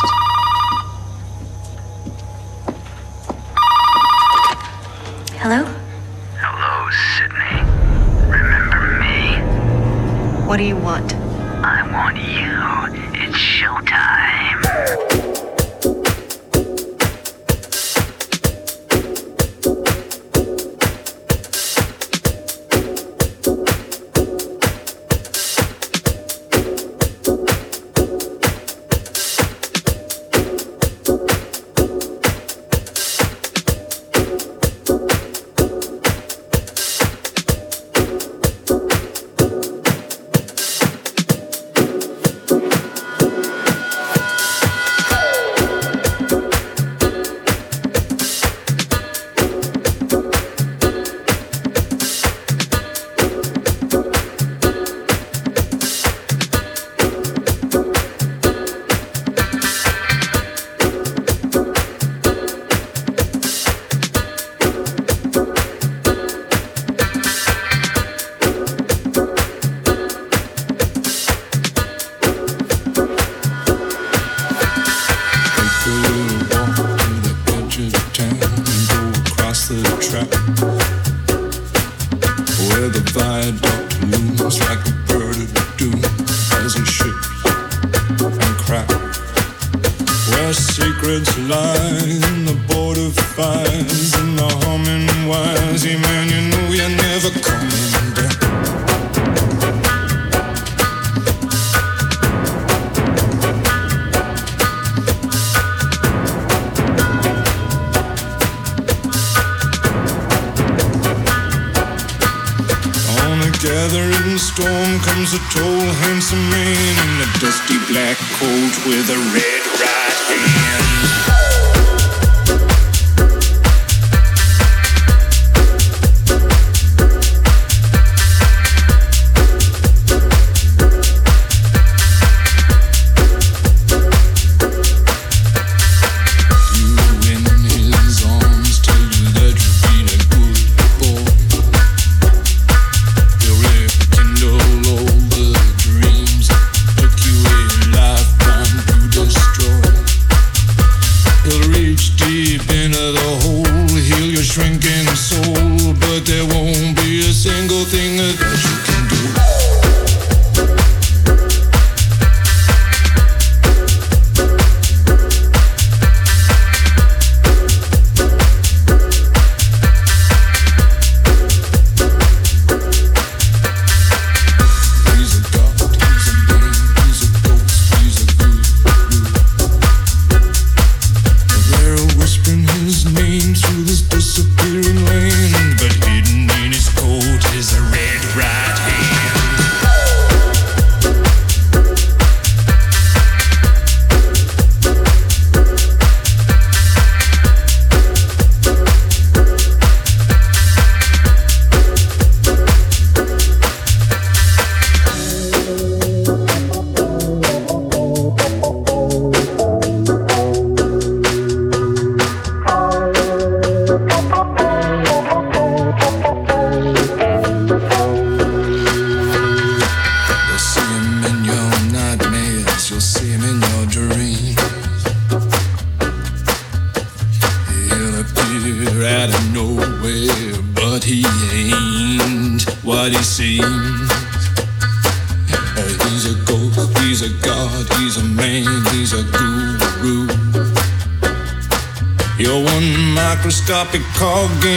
past. Hello? Hello, Sidney. Remember me? What do you want?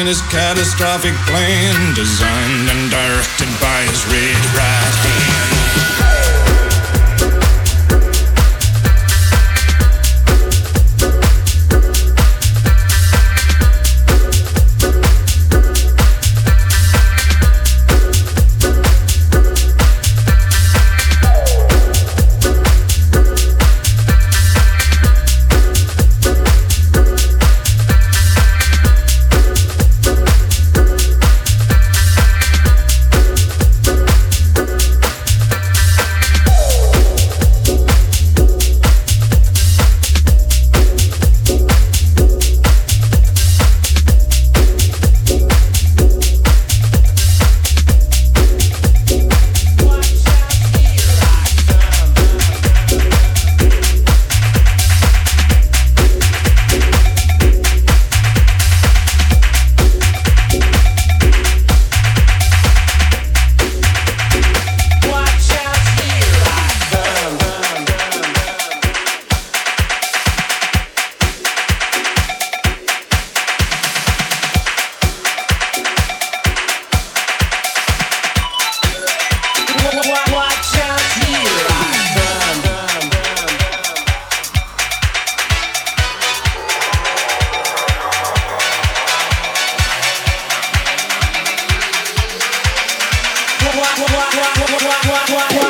his catastrophic plan designed why, why, why, why.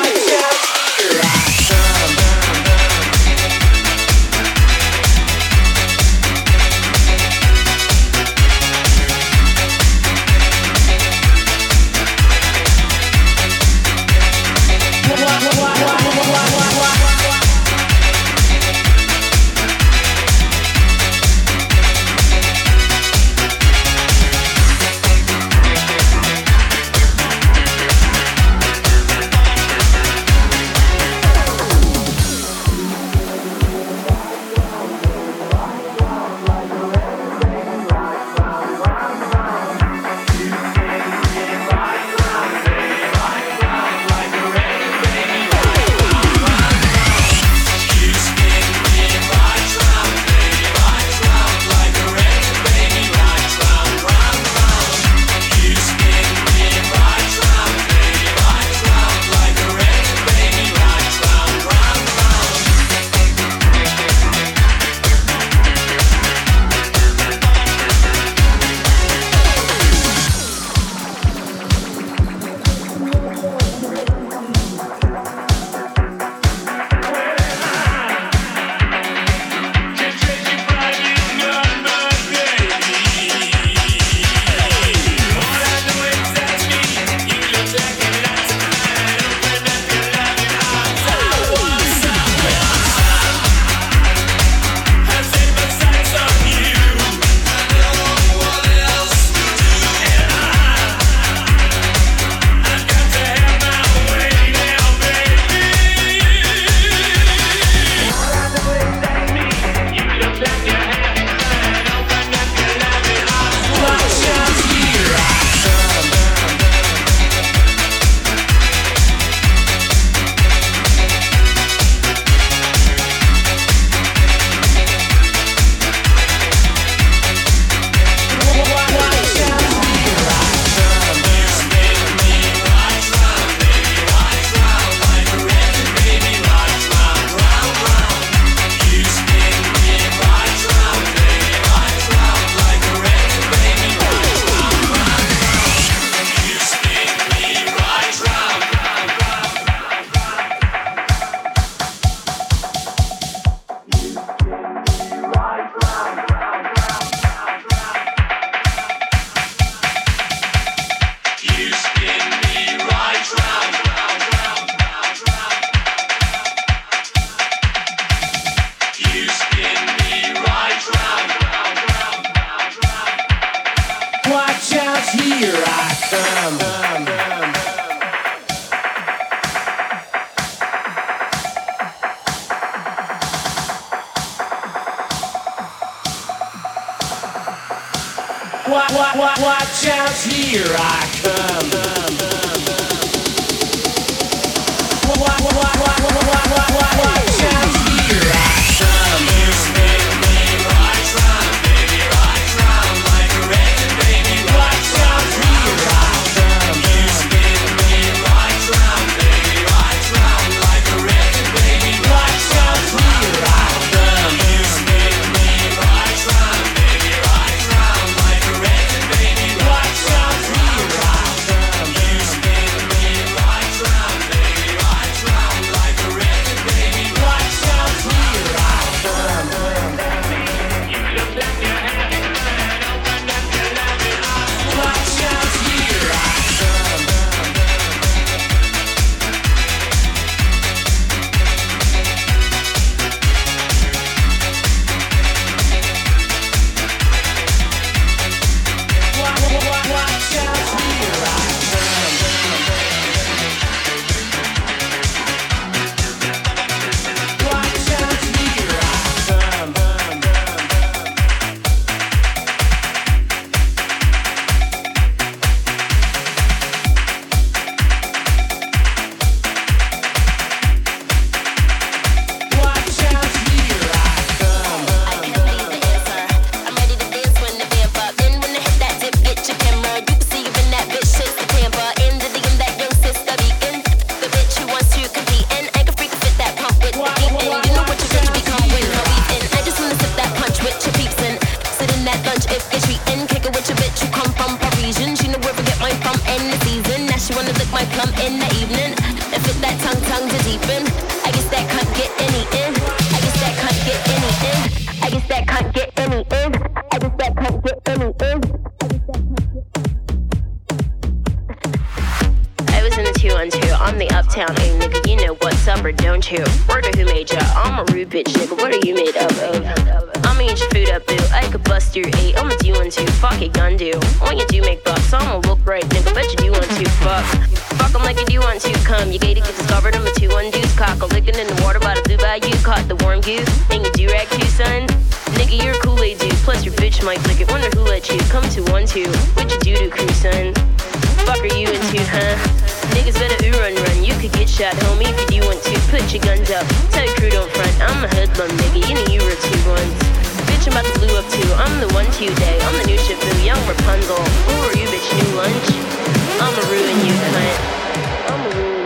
Plum out, here evening. Shot, homie, if you do want to. Put your guns up. Tell your crew don't front. I'm a hoodlum, nigga. You know you were two ones. Bitch, I'm about to blue up too. I'm the one today. I'm the new boo, young Rapunzel. Who are you, bitch? New lunch? I'ma ruin you, cunt. I'ma ruin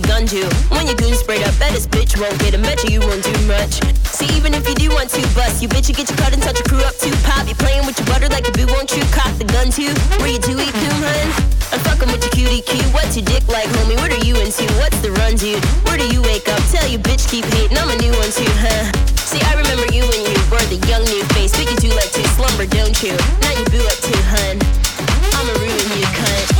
212. Fuck gun, you. When your goon sprayed up, bet this bitch won't get him. Bet you, you won't do much. See, even if you do want to bust, you bitch, you get your cut and touch your crew up too. Pop, you playing with your butter like a boo, won't you? Cock the gun too. Where you do eat doom, hun? I'm fucking with your cutie cute. What's your dick like, homie? What are you into? What's the run, dude? Where do you wake up? Tell you bitch keep hating. I'm a new one too, huh? See, I remember you when you were the young new face. But you do like to slumber, don't you? Now you boo up too, hun. I'ma ruin you, cunt.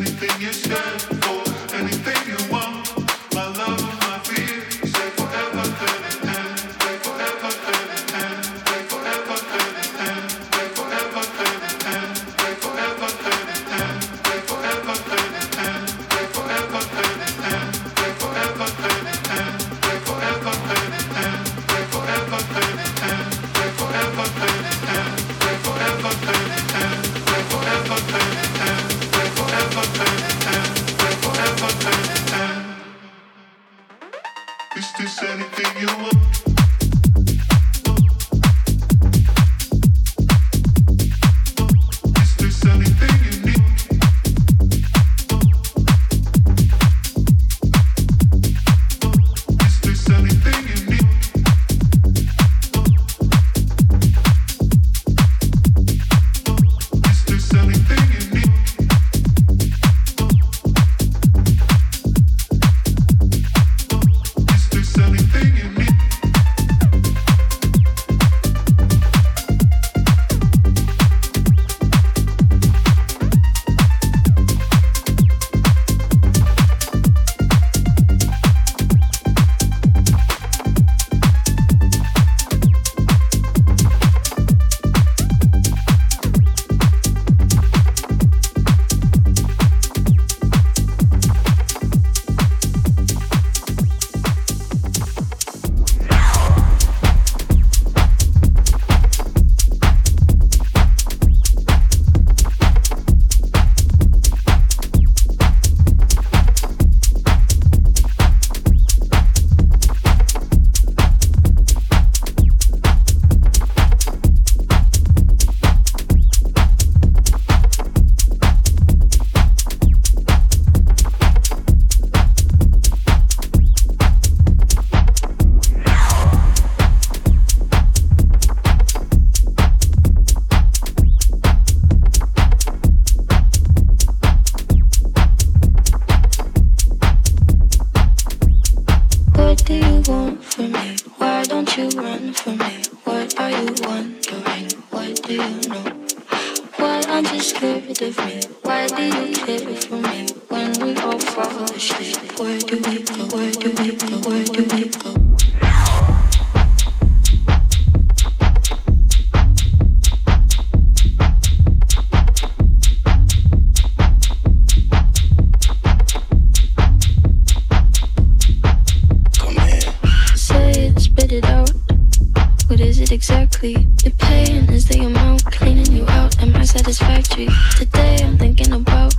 Anything you said. it out. What is it exactly? The pain is the amount cleaning you out. Am I satisfactory? Today I'm thinking about.